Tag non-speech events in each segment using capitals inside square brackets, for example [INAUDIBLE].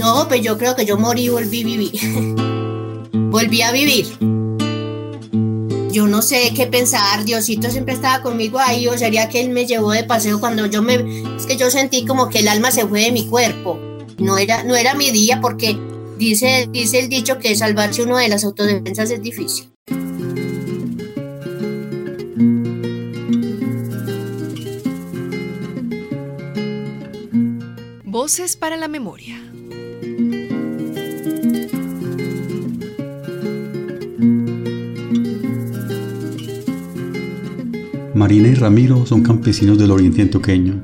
No, pues yo creo que yo morí y volví a vivir. [LAUGHS] volví a vivir. Yo no sé qué pensar, Diosito siempre estaba conmigo ahí, o sería que él me llevó de paseo cuando yo me... Es que yo sentí como que el alma se fue de mi cuerpo. No era, no era mi día porque dice, dice el dicho que salvarse uno de las autodefensas es difícil. Voces para la memoria. Marina y Ramiro son campesinos del oriente antioqueño.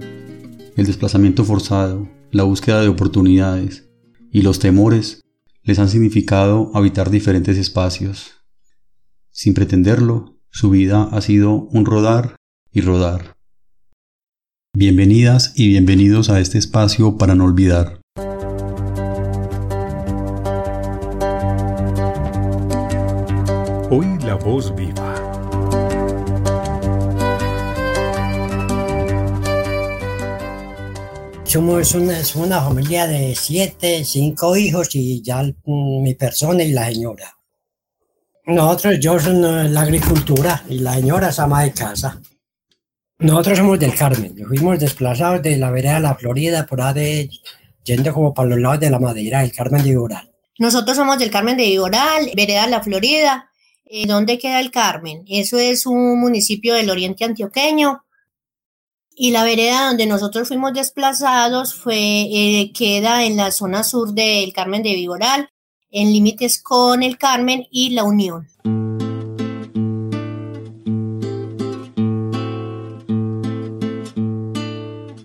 El desplazamiento forzado, la búsqueda de oportunidades y los temores les han significado habitar diferentes espacios. Sin pretenderlo, su vida ha sido un rodar y rodar. Bienvenidas y bienvenidos a este espacio para no olvidar. Hoy la voz viva. Somos una, una familia de siete, cinco hijos y ya mm, mi persona y la señora. Nosotros, yo soy la agricultura y la señora es ama de casa. Nosotros somos del Carmen, fuimos desplazados de la vereda de la Florida, por ahí yendo como para los lados de la madera, el Carmen de Viboral. Nosotros somos del Carmen de Viboral, vereda de la Florida. Eh, ¿Dónde queda el Carmen? Eso es un municipio del oriente antioqueño. Y la vereda donde nosotros fuimos desplazados fue, eh, queda en la zona sur del Carmen de Viboral, en límites con el Carmen y la Unión.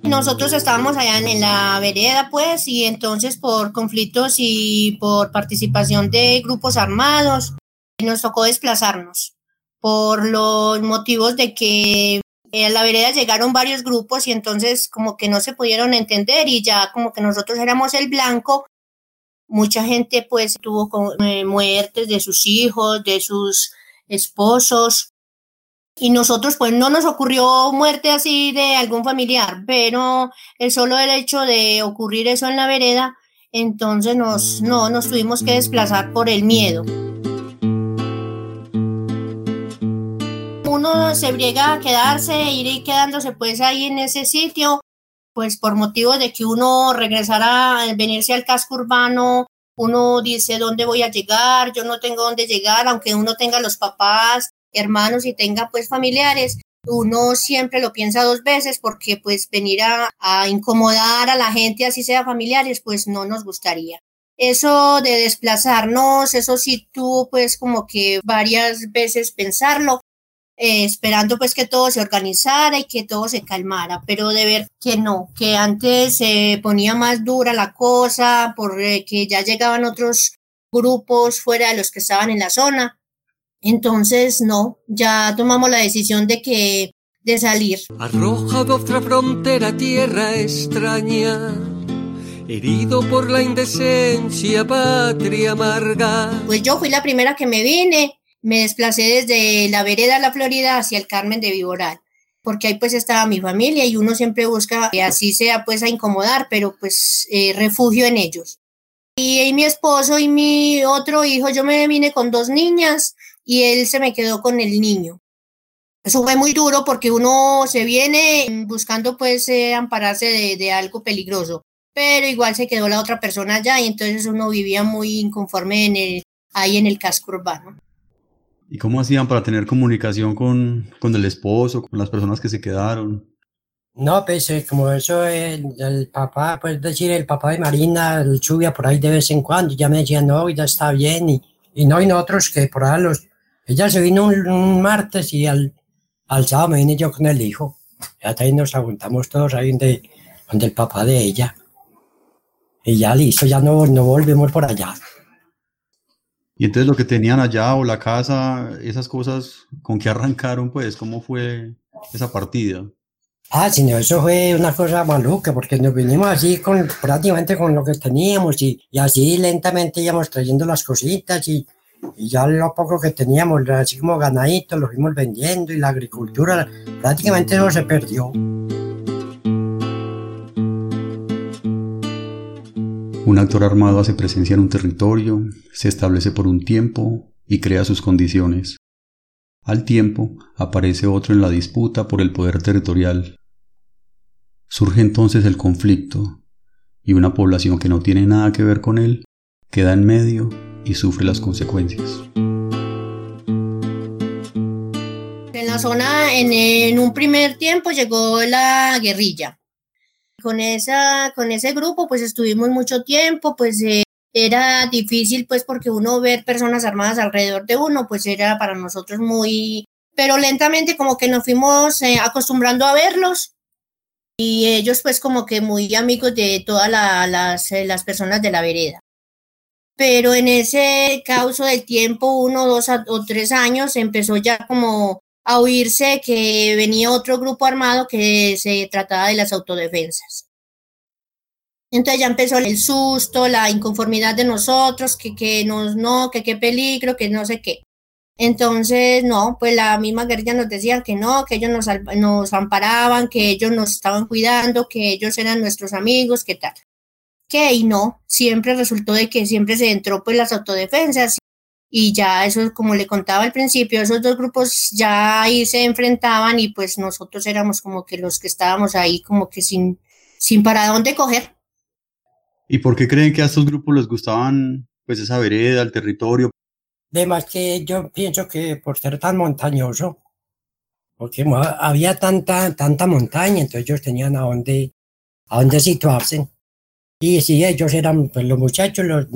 nosotros estábamos allá en la vereda, pues, y entonces por conflictos y por participación de grupos armados, nos tocó desplazarnos por los motivos de que a la vereda llegaron varios grupos y entonces como que no se pudieron entender y ya como que nosotros éramos el blanco, mucha gente pues tuvo eh, muertes de sus hijos, de sus esposos, y nosotros pues no nos ocurrió muerte así de algún familiar, pero el solo el hecho de ocurrir eso en la vereda, entonces nos, no, nos tuvimos que desplazar por el miedo. Uno se briega a quedarse, ir quedándose pues ahí en ese sitio, pues por motivo de que uno regresara, venirse al casco urbano, uno dice dónde voy a llegar, yo no tengo dónde llegar, aunque uno tenga los papás, hermanos y tenga pues familiares, uno siempre lo piensa dos veces porque pues venir a, a, incomodar a la gente, así sea familiares, pues no nos gustaría. Eso de desplazarnos, eso sí tuvo pues como que varias veces pensarlo, eh, esperando pues que todo se organizara y que todo se calmara, pero de ver que no, que antes se ponía más dura la cosa, porque eh, ya llegaban otros grupos fuera de los que estaban en la zona, entonces, no, ya tomamos la decisión de que de salir. Arroja de otra frontera tierra extraña, herido por la indecencia patria amarga. Pues yo fui la primera que me vine, me desplacé desde la vereda de la Florida hacia el Carmen de Viboral, porque ahí pues estaba mi familia y uno siempre busca que así sea pues a incomodar, pero pues eh, refugio en ellos. Y, y mi esposo y mi otro hijo, yo me vine con dos niñas, y él se me quedó con el niño. Eso fue muy duro porque uno se viene buscando pues eh, ampararse de, algo peligroso, pero igual se quedó la otra persona allá y entonces uno vivía muy inconforme ahí en el casco urbano. ¿Y cómo hacían para tener comunicación con, con el esposo, con las personas que se quedaron? No, pues eh, como eso, el, el, papá, pues decir, el papá de Marina, el chubia por ahí de vez en cuando, ya me decía, no, ya está bien, y, y no, y nosotros que por ahí los, ella se vino un, martes y al, al, sábado me vine yo con el hijo. Ya ahí nos aguantamos todos ahí donde, donde el papá de ella. Y ya listo, ya no, no volvemos por allá. Y entonces lo que tenían allá o la casa, esas cosas, ¿con qué arrancaron pues? ¿Cómo fue esa partida? Ah, no, eso fue una cosa maluca, porque nos vinimos así con prácticamente con lo que teníamos y, y así lentamente íbamos trayendo las cositas y, y ya lo poco que teníamos, así como ganaditos, lo fuimos vendiendo y la agricultura prácticamente no se perdió. Un actor armado hace presencia en un territorio, se establece por un tiempo y crea sus condiciones. Al tiempo aparece otro en la disputa por el poder territorial. Surge entonces el conflicto, y una población que no tiene nada que ver con él queda en medio y sufre las consecuencias. En la zona, en, un primer tiempo llegó la guerrilla. Con, esa, con ese grupo pues estuvimos mucho tiempo, pues eh, era difícil pues porque uno ver personas armadas alrededor de uno pues era para nosotros muy, pero lentamente como que nos fuimos eh, acostumbrando a verlos y ellos pues como que muy amigos de todas las, eh, las personas de la vereda. Pero en ese causo del tiempo, uno, dos o tres años, empezó ya como a oírse que venía otro grupo armado que se trataba de las autodefensas. Entonces ya empezó el susto, la inconformidad de nosotros, que, que nos, no, que qué peligro, que no sé qué. Entonces, no, pues la misma guerrilla nos decía que no, que ellos nos, nos amparaban, que ellos nos estaban cuidando, que ellos eran nuestros amigos, que tal. Que y no, siempre resultó de que siempre se entró pues las autodefensas y ya eso, como le contaba al principio, esos dos grupos ya ahí se enfrentaban y pues nosotros éramos como que los que estábamos ahí como que sin, sin para dónde coger. ¿Y por qué creen que a estos grupos les gustaban pues esa vereda, el territorio? Además que yo pienso que por ser tan montañoso, porque había tanta, tanta montaña, entonces ellos tenían a dónde, a dónde situarse. Y sí, ellos eran, pues los muchachos los,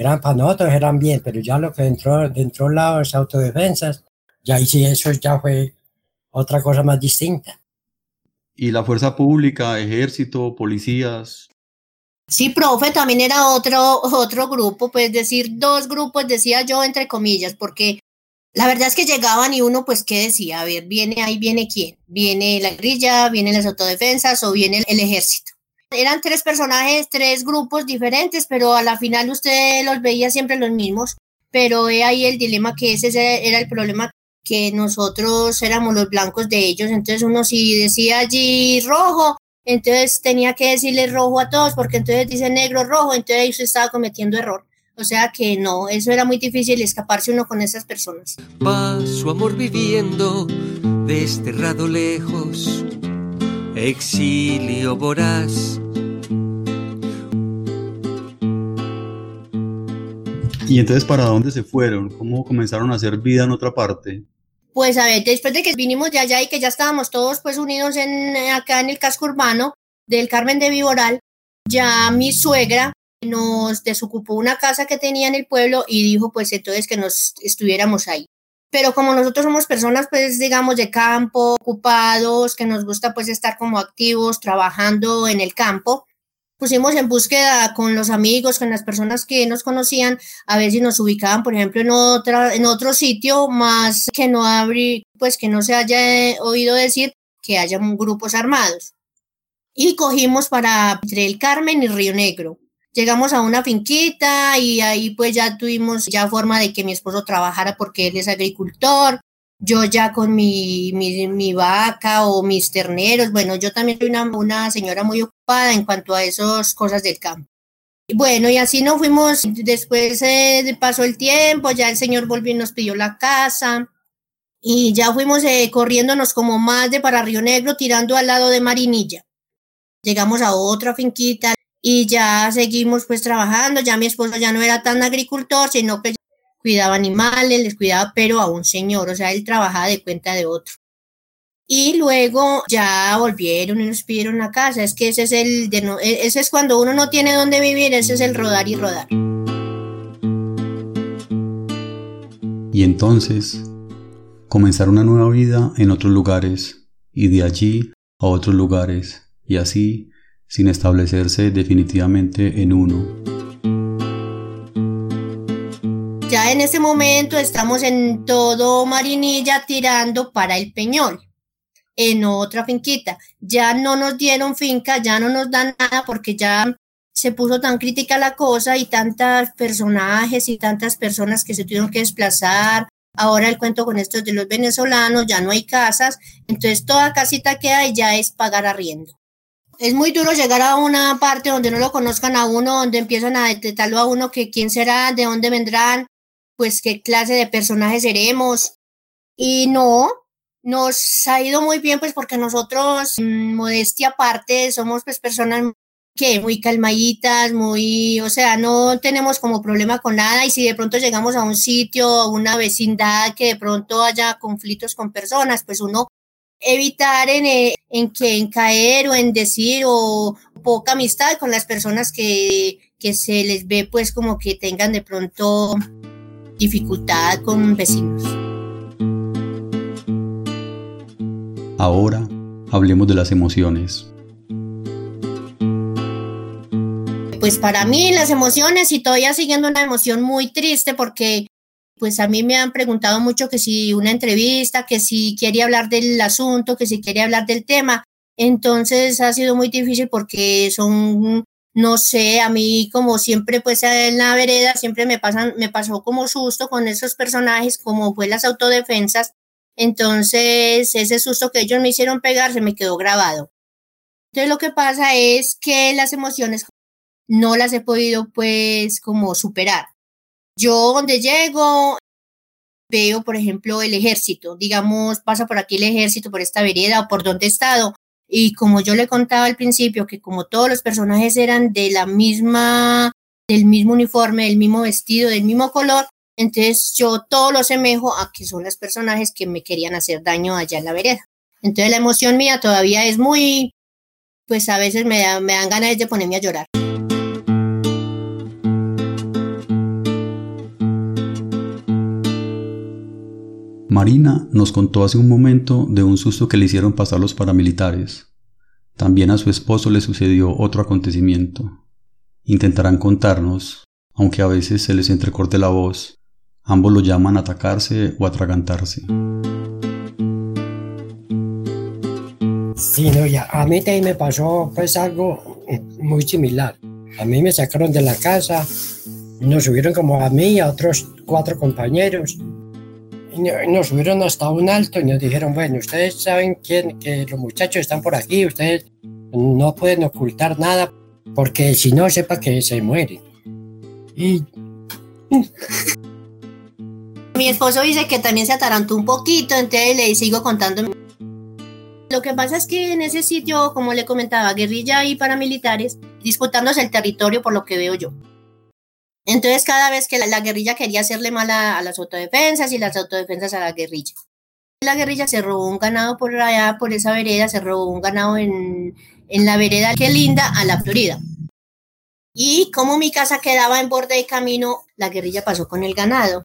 eran para nosotros, eran bien, pero ya lo que entró dentro de las autodefensas, ya ahí sí eso ya fue otra cosa más distinta. ¿Y la fuerza pública, ejército, policías, Sí, profe, también era otro, otro grupo, pues decir dos grupos, decía yo entre comillas, porque la verdad es que llegaban y uno, pues, ¿qué decía? A ver, viene ahí, viene quién? ¿Viene la guerrilla, vienen las autodefensas o viene el, ejército? Eran tres personajes, tres grupos diferentes, pero a la final usted los veía siempre los mismos, pero he ahí el dilema que ese era el problema que nosotros éramos los blancos de ellos, entonces uno si decía allí rojo, entonces tenía que decirle rojo a todos, porque entonces dice negro, rojo, entonces ahí estaba cometiendo error. O sea que no, eso era muy difícil escaparse uno con esas personas. Va su amor viviendo desterrado lejos, exilio voraz. ¿Y entonces para dónde se fueron? ¿Cómo comenzaron a hacer vida en otra parte? Pues a ver, después de que vinimos de allá y que ya estábamos todos pues unidos en, acá en el casco urbano del Carmen de Viboral, ya mi suegra nos desocupó una casa que tenía en el pueblo y dijo pues entonces que nos estuviéramos ahí. Pero como nosotros somos personas pues digamos de campo, ocupados, que nos gusta pues estar como activos, trabajando en el campo, pusimos en búsqueda con los amigos, con las personas que nos conocían, a ver si nos ubicaban, por ejemplo, en otra, en otro sitio más que no abrí, pues que no se haya oído decir que haya grupos armados. Y cogimos para entre el Carmen y Río Negro. Llegamos a una finquita y ahí pues ya tuvimos ya forma de que mi esposo trabajara porque él es agricultor. Yo ya con mi, mi, vaca o mis terneros, bueno, yo también soy una, una señora muy ocupada en cuanto a esas cosas del campo. Bueno, y así nos fuimos, después eh, pasó el tiempo, ya el señor volvió y nos pidió la casa, y ya fuimos eh, corriéndonos como más de para Río Negro, tirando al lado de Marinilla. Llegamos a otra finquita y ya seguimos pues trabajando, ya mi esposo ya no era tan agricultor, sino que cuidaba animales, les cuidaba, pero a un señor, o sea, él trabajaba de cuenta de otro. Y luego ya volvieron y nos pidieron la casa. Es que ese es el de no, e, ese es cuando uno no tiene dónde vivir, ese es el rodar y rodar. Y entonces comenzar una nueva vida en otros lugares y de allí a otros lugares y así sin establecerse definitivamente en uno. Ya en ese momento estamos en todo Marinilla tirando para el Peñol, en otra finquita. Ya no nos dieron finca, ya no nos dan nada porque ya se puso tan crítica la cosa y tantos personajes y tantas personas que se tuvieron que desplazar. Ahora el cuento con estos de los venezolanos, ya no hay casas, entonces toda casita que hay ya es pagar arriendo. Es muy duro llegar a una parte donde no lo conozcan a uno, donde empiezan a detectarlo a uno que quién será, de dónde vendrán, pues qué clase de personajes seremos. Y no, nos ha ido muy bien pues porque nosotros, mm, modestia aparte, somos pues personas que muy calmaditas, muy, o sea, no tenemos como problema con nada y si de pronto llegamos a un sitio, una vecindad que de pronto haya conflictos con personas, pues uno evitar en, eh, en que en caer o en decir o poca amistad con las personas que, que se les ve pues como que tengan de pronto dificultad con vecinos. Ahora hablemos de las emociones. Pues para mí las emociones y todavía siguiendo una emoción muy triste porque pues a mí me han preguntado mucho que si una entrevista, que si quiere hablar del asunto, que si quiere hablar del tema. Entonces ha sido muy difícil porque son, no sé, a mí como siempre pues en la vereda siempre me pasan, me pasó como susto con esos personajes como fue las autodefensas entonces, ese susto que ellos me hicieron pegar se me quedó grabado. Entonces, lo que pasa es que las emociones no las he podido, pues, como superar. Yo donde llego, veo, por ejemplo, el ejército, digamos, pasa por aquí el ejército, por esta vereda o por donde he estado. Y como yo le contaba al principio, que como todos los personajes eran de la misma, del mismo uniforme, del mismo vestido, del mismo color, entonces yo todo lo asemejo a que son los personajes que me querían hacer daño allá en la vereda. Entonces la emoción mía todavía es muy, pues a veces me, me dan ganas de ponerme a llorar. Marina nos contó hace un momento de un susto que le hicieron pasar los paramilitares. También a su esposo le sucedió otro acontecimiento. Intentarán contarnos, aunque a veces se les entrecorte la voz, Ambos lo llaman atacarse o atragantarse. Sí, no, ya, a mí también me pasó pues algo muy similar. A mí me sacaron de la casa, nos subieron como a mí y a otros cuatro compañeros. Nos subieron hasta un alto y nos dijeron, bueno, ustedes saben quién, que los muchachos están por aquí, ustedes no pueden ocultar nada porque si no sepa que se mueren. Y [LAUGHS] mi esposo dice que también se atarantó un poquito, entonces le sigo contando. Lo que pasa es que en ese sitio, como le comentaba, guerrilla y paramilitares disputándose el territorio por lo que veo yo. Entonces cada vez que la, guerrilla quería hacerle mal a, las autodefensas y las autodefensas a la guerrilla. La guerrilla se robó un ganado por allá, por esa vereda, se robó un ganado en, en la vereda que linda a la Florida. Y como mi casa quedaba en borde de camino, la guerrilla pasó con el ganado.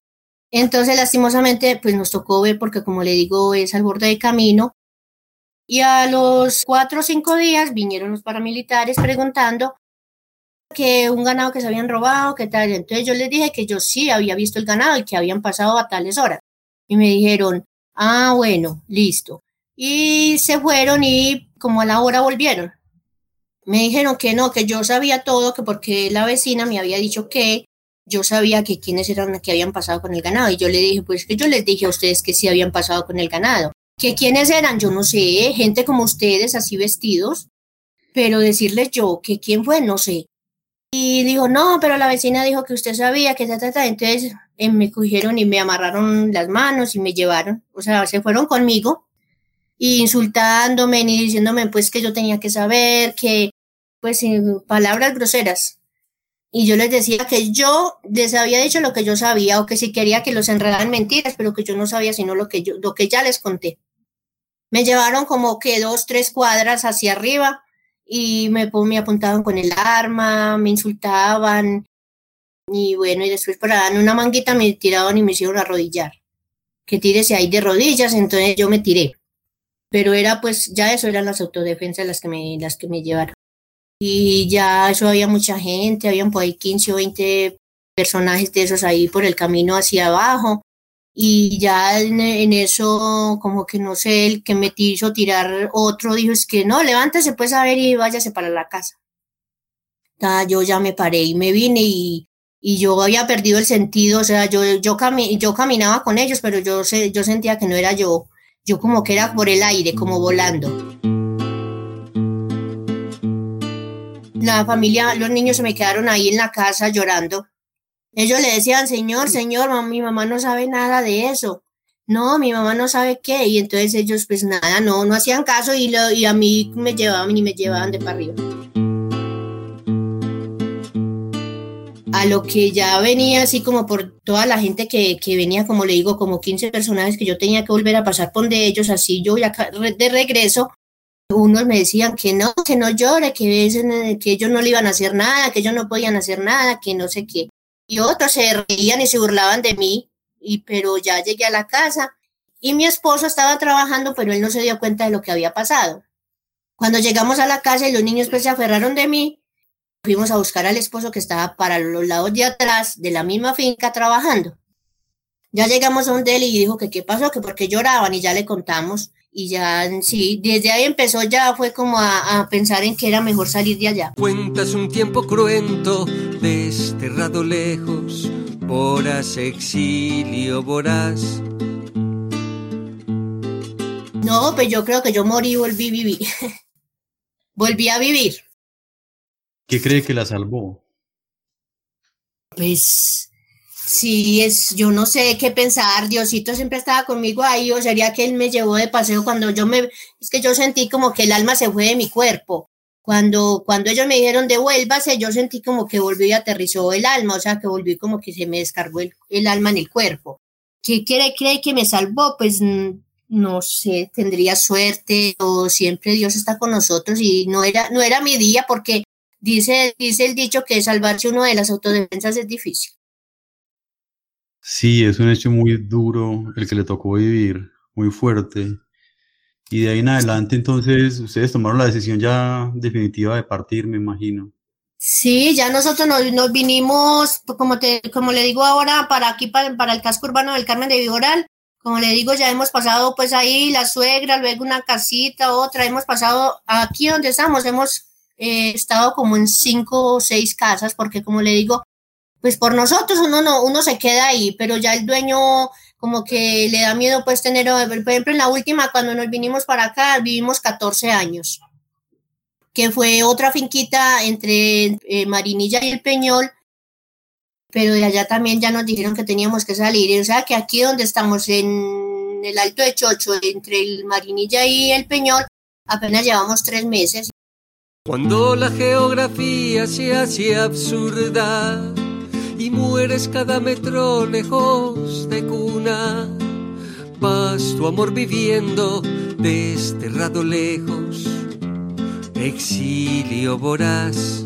Entonces, lastimosamente, pues nos tocó ver porque, como le digo, es al borde del camino. Y a los cuatro o cinco días vinieron los paramilitares preguntando que un ganado que se habían robado, qué tal. Entonces yo les dije que yo sí había visto el ganado y que habían pasado a tales horas. Y me dijeron, ah, bueno, listo. Y se fueron y como a la hora volvieron. Me dijeron que no, que yo sabía todo, que porque la vecina me había dicho que yo sabía que quiénes eran que habían pasado con el ganado y yo le dije, pues que yo les dije a ustedes que sí habían pasado con el ganado. ¿Que quiénes eran? Yo no sé, gente como ustedes, así vestidos, pero decirles yo que quién fue, no sé. Y dijo, no, pero la vecina dijo que usted sabía que ta, ta, ta. Entonces eh, me cogieron y me amarraron las manos y me llevaron, o sea, se fueron conmigo y insultándome y diciéndome pues que yo tenía que saber, que pues palabras groseras. Y yo les decía que yo les había dicho lo que yo sabía o que si quería que los enredaran mentiras, pero que yo no sabía sino lo que yo, lo que ya les conté. Me llevaron como que dos, tres cuadras hacia arriba y me, me apuntaban con el arma, me insultaban y bueno, y después darme una manguita me tiraban y me hicieron arrodillar. Que tírese ahí de rodillas, entonces yo me tiré. Pero era pues, ya eso eran las autodefensas las que me, las que me llevaron y ya eso había mucha gente, habían por ahí 15 o 20 personajes de esos ahí por el camino hacia abajo y ya en, eso como que no sé, el que me hizo tirar otro dijo es que no, levántese pues a ver y váyase para la casa. yo ya me paré y me vine y, y yo había perdido el sentido, o sea, yo, yo, yo caminaba con ellos, pero yo, yo sentía que no era yo, yo como que era por el aire, como volando. la familia, los niños se me quedaron ahí en la casa llorando. Ellos le decían, señor, señor, mi mamá no sabe nada de eso. No, mi mamá no sabe qué. Y entonces ellos, pues nada, no, no hacían caso y, lo, y a mí me llevaban y me llevaban de para arriba. a lo que ya venía así como por toda la gente que, que, venía, como le digo, como 15 personajes que yo tenía que volver a pasar por de ellos, así yo ya de regreso, unos me decían que no, que no llore, que, que ellos no le iban a hacer nada, que ellos no podían hacer nada, que no sé qué. Y otros se reían y se burlaban de mí, y, pero ya llegué a la casa y mi esposo estaba trabajando, pero él no se dio cuenta de lo que había pasado. Cuando llegamos a la casa y los niños pues se aferraron de mí, fuimos a buscar al esposo que estaba para los lados de atrás de la misma finca trabajando. Ya llegamos a un él y dijo que qué pasó, que porque lloraban y ya le contamos. Y ya, sí, desde ahí empezó ya, fue como a, a pensar en que era mejor salir de allá. Cuentas un tiempo cruento, desterrado lejos, horas exilio voraz. No, pues yo creo que yo morí y volví a vivir. [LAUGHS] volví a vivir. ¿Qué cree que la salvó? Pues sí, es, yo no sé qué pensar, Diosito siempre estaba conmigo ahí, o sería que él me llevó de paseo cuando yo me, es que yo sentí como que el alma se fue de mi cuerpo. Cuando, cuando ellos me dijeron devuélvase, yo sentí como que volvió y aterrizó el alma, o sea, que volví como que se me descargó el, el alma en el cuerpo. ¿Qué cree, cree que me salvó? Pues no sé, tendría suerte o siempre Dios está con nosotros y no era, no era mi día porque Dice, dice el dicho que salvarse uno de las autodefensas es difícil. Sí, es un hecho muy duro el que le tocó vivir, muy fuerte. Y de ahí en adelante, entonces, ustedes tomaron la decisión ya definitiva de partir, me imagino. Sí, ya nosotros nos, nos vinimos, como, te, como le digo ahora, para aquí, para, para el casco urbano del Carmen de Viboral. Como le digo, ya hemos pasado pues ahí la suegra, luego una casita, otra, hemos pasado aquí donde estamos, hemos he estado como en cinco o seis casas, porque como le digo, pues por nosotros uno no, uno se queda ahí, pero ya el dueño como que le da miedo pues tener, por ejemplo, en la última, cuando nos vinimos para acá, vivimos 14 años, que fue otra finquita entre eh, Marinilla y el Peñol, pero de allá también ya nos dijeron que teníamos que salir, o sea que aquí donde estamos en el Alto de Chocho, entre el Marinilla y el Peñol, apenas llevamos tres meses. Cuando la geografía se hace absurda y mueres cada metro lejos de cuna, vas tu amor viviendo desterrado lejos, exilio voraz.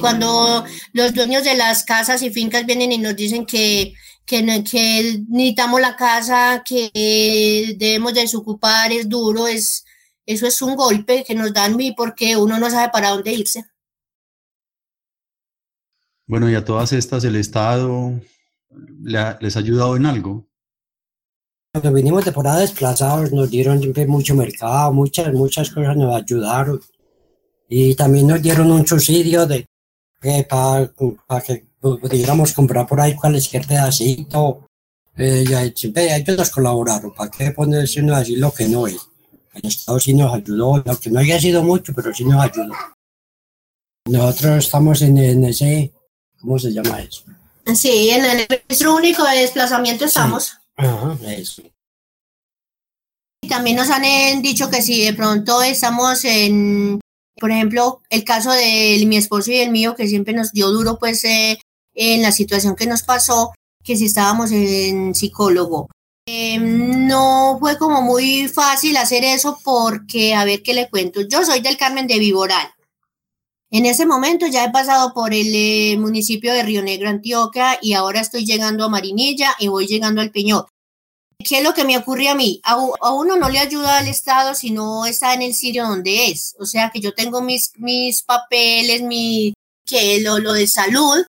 Cuando los dueños de las casas y fincas vienen y nos dicen que, que, que necesitamos la casa, que debemos desocupar, es duro, es, eso es un golpe que nos dan mí porque uno no sabe para dónde irse. Bueno, y a todas estas, ¿el Estado les ha ayudado en algo? Cuando vinimos de por desplazados, nos dieron siempre mucho mercado, muchas, muchas cosas nos ayudaron. Y también nos dieron un subsidio de para, que pudiéramos comprar por ahí cualquier pedacito. Eh, y siempre ellos nos colaboraron, ¿para qué ponerse uno así lo que no es? El Estado sí nos ayudó, aunque no haya sido mucho, pero sí nos ayudó. Nosotros estamos en, ese, ¿cómo se llama eso? Sí, en el registro único de desplazamiento estamos. Ajá, eso. Y también nos han dicho que si de pronto estamos en, por ejemplo, el caso de mi esposo y el mío, que siempre nos dio duro, pues, eh, en la situación que nos pasó, que si estábamos en psicólogo Em, no fue como muy fácil hacer eso porque, a ver qué le cuento, yo soy del Carmen de Viboral. En ese momento ya he pasado por el eh, municipio de Río Negro, Antioquia, y ahora estoy llegando a Marinilla y voy llegando al Peñol. ¿Qué es lo que me ocurre a mí? A, uno no le ayuda al Estado si no está en el sitio donde es. O sea que yo tengo mis, mis papeles, mi, que lo, lo de salud,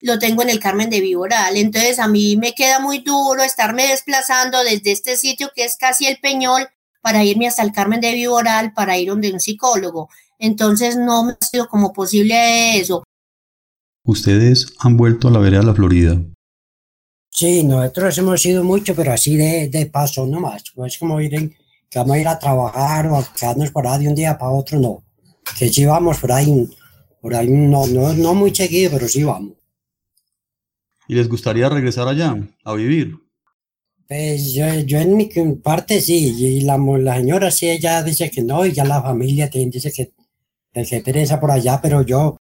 lo tengo en el Carmen de Viboral. Entonces a mí me queda muy duro estarme desplazando desde este sitio que es casi el Peñol para irme hasta el Carmen de Viboral para ir donde un psicólogo. Entonces no me ha sido como posible eso. ¿Ustedes han vuelto a la vereda de la Florida? Sí, nosotros hemos ido mucho, pero así de, de paso nomás. No es como ir que vamos a ir a trabajar o a quedarnos por ahí de un día para otro, no. Que si vamos por ahí Por ahí no, no, no muy seguido, pero sí vamos. ¿Y les gustaría regresar allá a vivir? Pues yo, yo en mi parte sí, y la, la señora sí, ella dice que no, y ya la familia también dice que, que pereza por allá, pero yo,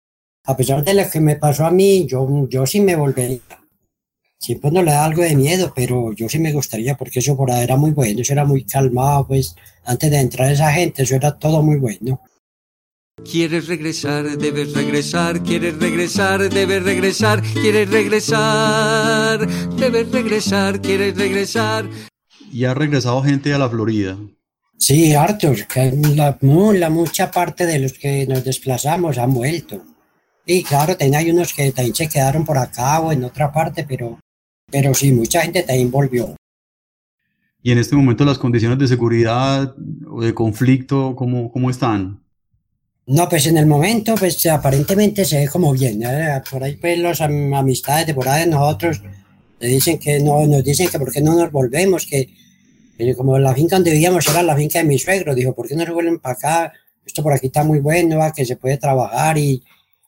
a pesar de lo que me pasó a mí, yo, yo sí me volvería. Siempre no le da algo de miedo, pero yo sí me gustaría, porque eso por ahí era muy bueno, eso era muy calmado, pues antes de entrar esa gente, eso era todo muy bueno. Quieres regresar, debes regresar, quieres regresar, debes regresar, quieres regresar, debes regresar, quieres regresar. ¿Y ha regresado gente a la Florida? Sí, Arthur, que la, la mucha parte de los que nos desplazamos han vuelto. Y claro, también hay unos que también se quedaron por acá o en otra parte, pero, pero sí, mucha gente también volvió. ¿Y en este momento las condiciones de seguridad o de conflicto, cómo, cómo están? No, pues en el momento, pues aparentemente se ve como bien. ¿eh? Por ahí, pues, las amistades de por ahí de nosotros le dicen que no, nos dicen que por qué no nos volvemos, que, como la finca donde vivíamos era la finca de mi suegro, dijo, ¿por qué no se vuelven para acá? Esto por aquí está muy bueno, que se puede trabajar y,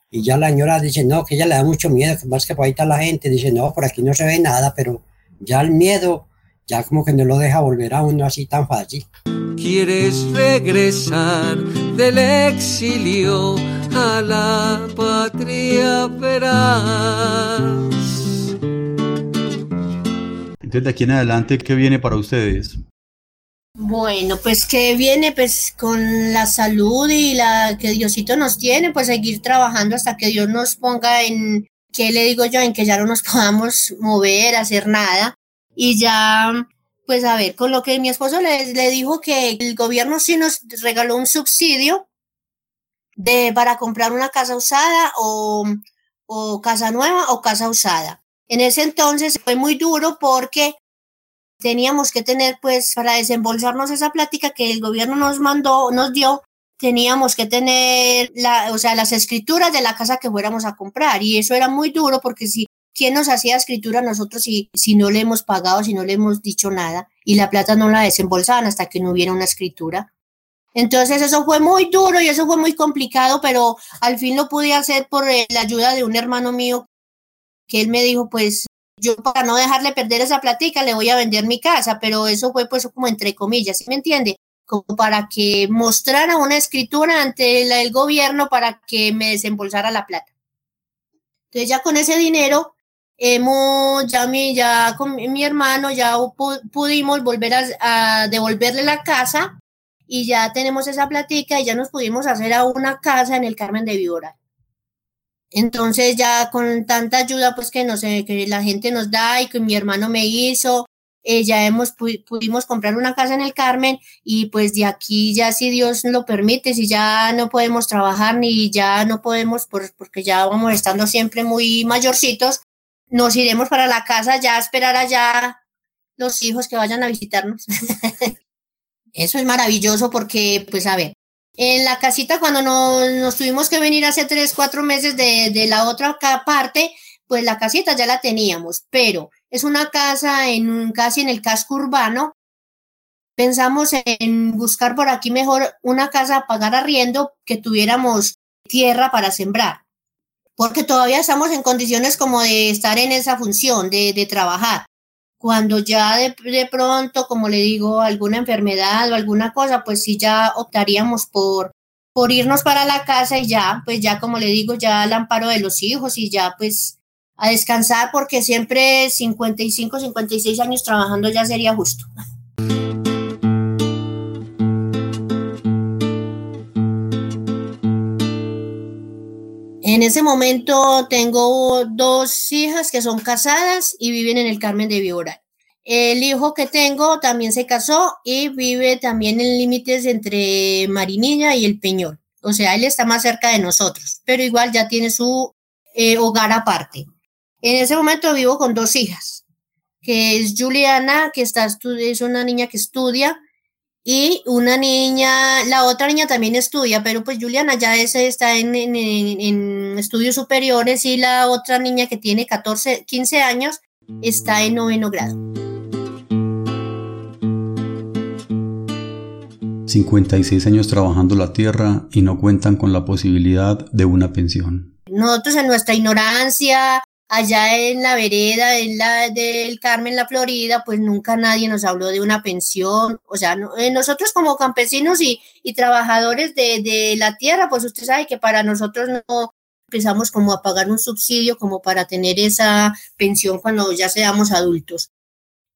y ya la señora dice, no, que ella le da mucho miedo, más que por ahí está la gente, dice, no, por aquí no se ve nada, pero ya el miedo ya como que no lo deja volver a uno así tan fácil. Quieres regresar del exilio a la patria verás. Entonces de aquí en adelante, ¿qué viene para ustedes? Bueno, pues que viene pues con la salud y la que Diosito nos tiene, pues seguir trabajando hasta que Dios nos ponga en, ¿qué le digo yo? En que ya no nos [LAUGHS] podamos mover, hacer nada. Y ya pues a ver, con lo que mi esposo le, dijo que el gobierno sí nos regaló un subsidio de, para comprar una casa usada o casa nueva o casa usada. En ese entonces fue muy duro porque teníamos que tener, pues, para desembolsarnos esa plática que el gobierno nos mandó, nos dio, teníamos que tener o sea, las escrituras de la casa que fuéramos a comprar. Y eso era muy duro porque si ¿quién nos hacía escritura nosotros si, si no le hemos pagado, si no le hemos dicho nada? Y la plata no la desembolsaban hasta que no hubiera una escritura. Entonces eso fue muy duro y eso fue muy complicado, pero al fin lo pude hacer por eh, la ayuda de un hermano mío que él me dijo, pues yo para no dejarle perder esa platica le voy a vender mi casa, pero eso fue pues como entre comillas, ¿sí me entiende? Como para que mostrara una escritura ante el gobierno para que me desembolsara la plata. Entonces ya con ese dinero hemos, ya, mi, ya con mi hermano, ya pudimos volver a, devolverle la casa y ya tenemos esa platica y ya nos pudimos hacer a una casa en el Carmen de Víbora. Entonces ya con tanta ayuda pues que, no sé, que la gente nos da y que mi hermano me hizo, eh, ya hemos pudimos comprar una casa en el Carmen y pues de aquí ya si Dios lo permite, si ya no podemos trabajar ni ya no podemos porque ya vamos estando siempre muy mayorcitos, nos iremos para la casa ya a esperar allá los hijos que vayan a visitarnos. [LAUGHS] Eso es maravilloso porque, pues a ver, en la casita cuando nos, tuvimos que venir hace tres, cuatro meses de, de la otra parte, pues la casita ya la teníamos, pero es una casa en casi en el casco urbano. Pensamos en buscar por aquí mejor una casa a pagar arriendo que tuviéramos tierra para sembrar porque todavía estamos en condiciones como de estar en esa función, de, de trabajar. Cuando ya de, de, pronto, como le digo, alguna enfermedad o alguna cosa, pues sí ya optaríamos por, por irnos para la casa y ya, pues ya como le digo, ya al amparo de los hijos y ya pues a descansar porque siempre 55, 56 años trabajando ya sería justo. En ese momento tengo dos hijas que son casadas y viven en el Carmen de Víbora. El hijo que tengo también se casó y vive también en límites entre Marinilla y el Peñol. O sea, él está más cerca de nosotros, pero igual ya tiene su eh, hogar aparte. En ese momento vivo con dos hijas, que es Juliana, que está, es una niña que estudia, y una niña, la otra niña también estudia, pero pues Juliana ya ese está en, en, estudios superiores y la otra niña que tiene 14, 15 años está en noveno grado. 56 años trabajando la tierra y no cuentan con la posibilidad de una pensión. Nosotros en nuestra ignorancia, allá en la vereda en la del Carmen, la Florida, pues nunca nadie nos habló de una pensión. O sea, eh, nosotros como campesinos y, y trabajadores de, de, la tierra, pues usted sabe que para nosotros no empezamos como a pagar un subsidio como para tener esa pensión cuando ya seamos adultos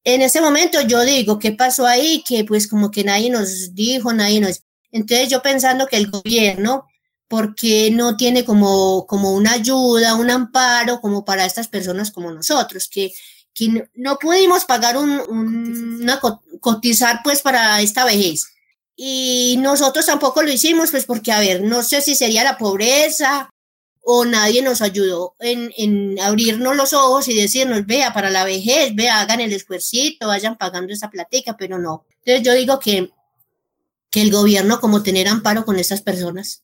en ese momento yo digo, ¿qué pasó ahí? Que pues como que nadie nos dijo, nadie nos... Entonces yo pensando que el gobierno, porque no tiene como, como una ayuda, un amparo como para estas personas como nosotros, que, que no, pudimos pagar un, un, una cotizar pues para esta vejez. Y nosotros tampoco lo hicimos, pues porque, a ver, no sé si sería la pobreza o nadie nos ayudó en, en, abrirnos los ojos y decirnos, vea, para la vejez, vea, hagan el esfuercito, vayan pagando esa platica, pero no. Entonces yo digo que, que el gobierno como tener amparo con esas personas.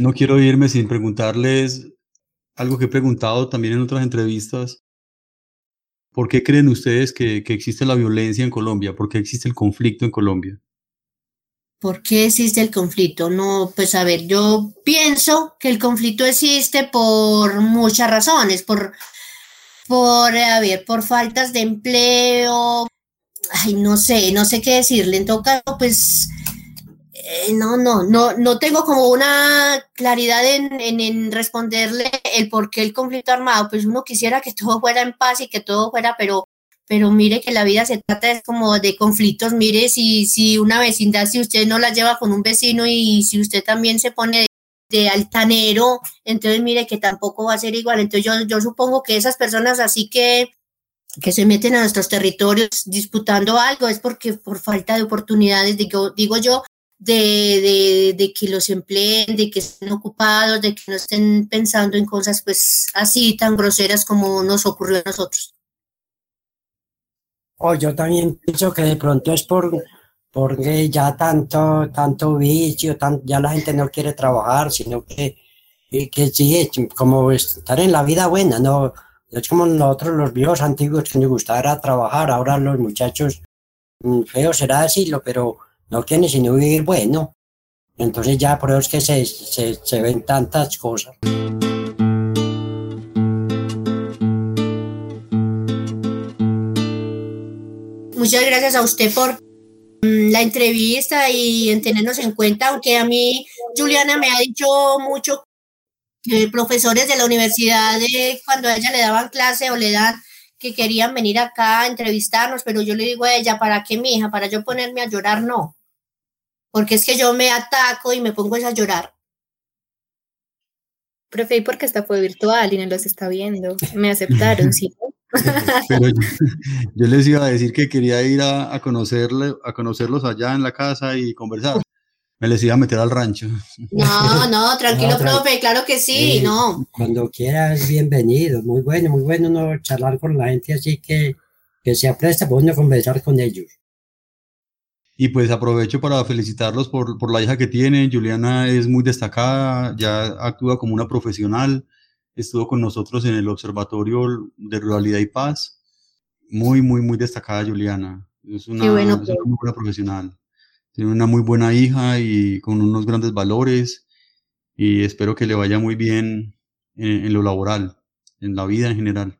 No quiero irme sin preguntarles algo que he preguntado también en otras entrevistas. ¿Por qué creen ustedes que, que existe la violencia en Colombia? ¿Por qué existe el conflicto en Colombia? ¿Por qué existe el conflicto? No, pues a ver, yo pienso que el conflicto existe por muchas razones, por, por, a ver, por faltas de empleo, ay, no sé, no sé qué decirle. En todo caso, pues, eh, no, no, no, no tengo como una claridad en, en, responderle el por qué el conflicto armado. Pues uno quisiera que todo fuera en paz y que todo fuera, pero pero mire que la vida se trata es como de conflictos, mire si, si una vecindad, si usted no la lleva con un vecino y si usted también se pone de, altanero, entonces mire que tampoco va a ser igual. Entonces yo, yo supongo que esas personas así que, que se meten a nuestros territorios disputando algo es porque por falta de oportunidades, digo, digo yo, de, de, de, que los empleen, de que estén ocupados, de que no estén pensando en cosas pues así tan groseras como nos ocurrió a nosotros. O yo también pienso que de pronto es por porque ya tanto, tanto vicio, ya la gente no quiere trabajar, sino que, que sí, como estar en la vida buena, no es como nosotros los viejos antiguos que nos gustaba trabajar, ahora los muchachos, mm, feo será decirlo, pero no quieren sino vivir bueno. Entonces ya por eso es que se, se, se ven tantas cosas. Muchas gracias a usted por mm, la entrevista y en tenernos en cuenta, aunque a mí Juliana me ha dicho mucho que profesores de la universidad, de, cuando a ella le daban clase o le dan, que querían venir acá a entrevistarnos, pero yo le digo a ella, ¿para qué, mi hija? Para yo ponerme a llorar, no. Porque es que yo me ataco y me pongo a llorar. Profe, ¿y por qué esta fue virtual y no los está viendo? Me aceptaron, sí. [LAUGHS] Pero yo, les iba a decir que quería ir a, conocerle, a conocerlos allá en la casa y conversar. Me les iba a meter al rancho. No, no, [LAUGHS] tranquilo, profe, claro que sí, no. Cuando quieras, bienvenido. Muy bueno, muy bueno no charlar con la gente así que, que se apresta para uno conversar con ellos. Y pues aprovecho para felicitarlos por, por la hija que tienen. Juliana es muy destacada, ya actúa como una profesional estuvo con nosotros en el Observatorio de Ruralidad y Paz. Muy, muy, muy destacada Juliana. Es una, bueno, es una muy buena profesional. Tiene una muy buena hija y con unos grandes valores y espero que le vaya muy bien en, lo laboral, en la vida en general.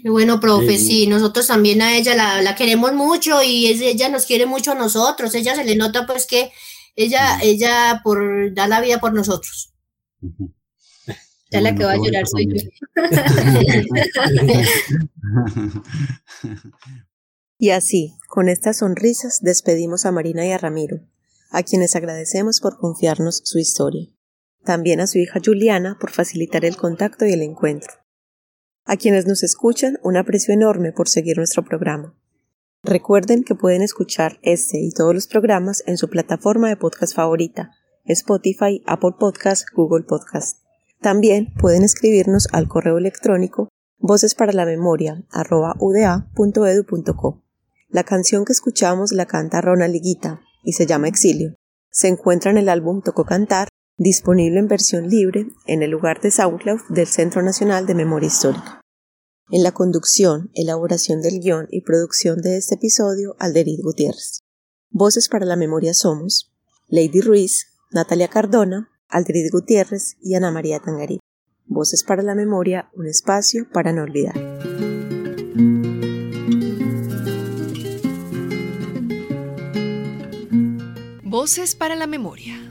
Qué bueno, profe, sí, nosotros también a ella la, la queremos mucho y ella nos quiere mucho a nosotros. Ella se le nota pues que ella, ella por, da la vida por nosotros. Ya la que va a llorar soy yo. [LAUGHS] y así, con estas sonrisas, despedimos a Marina y a Ramiro, a quienes agradecemos por confiarnos su historia. También a su hija Juliana por facilitar el contacto y el encuentro. A quienes nos escuchan, un aprecio enorme por seguir nuestro programa. Recuerden que pueden escuchar este y todos los programas en su plataforma de podcast favorita, Spotify, Apple Podcast, Google Podcast. También pueden escribirnos al correo electrónico vocesparaLamemoria.uda.edu.co. La canción que escuchamos la canta Rona Liguita y se llama Exilio. Se encuentra en el álbum Tocó Cantar, disponible en versión libre en el lugar de SoundCloud del Centro Nacional de Memoria Histórica. En la conducción, elaboración del guion y producción de este episodio, Alderid Gutiérrez. Voces para la Memoria somos Lady Ruiz, Natalia Cardona, Aldrid Gutiérrez y Ana María Tangarí. Voces para la Memoria, un espacio para no olvidar. Voces para la Memoria.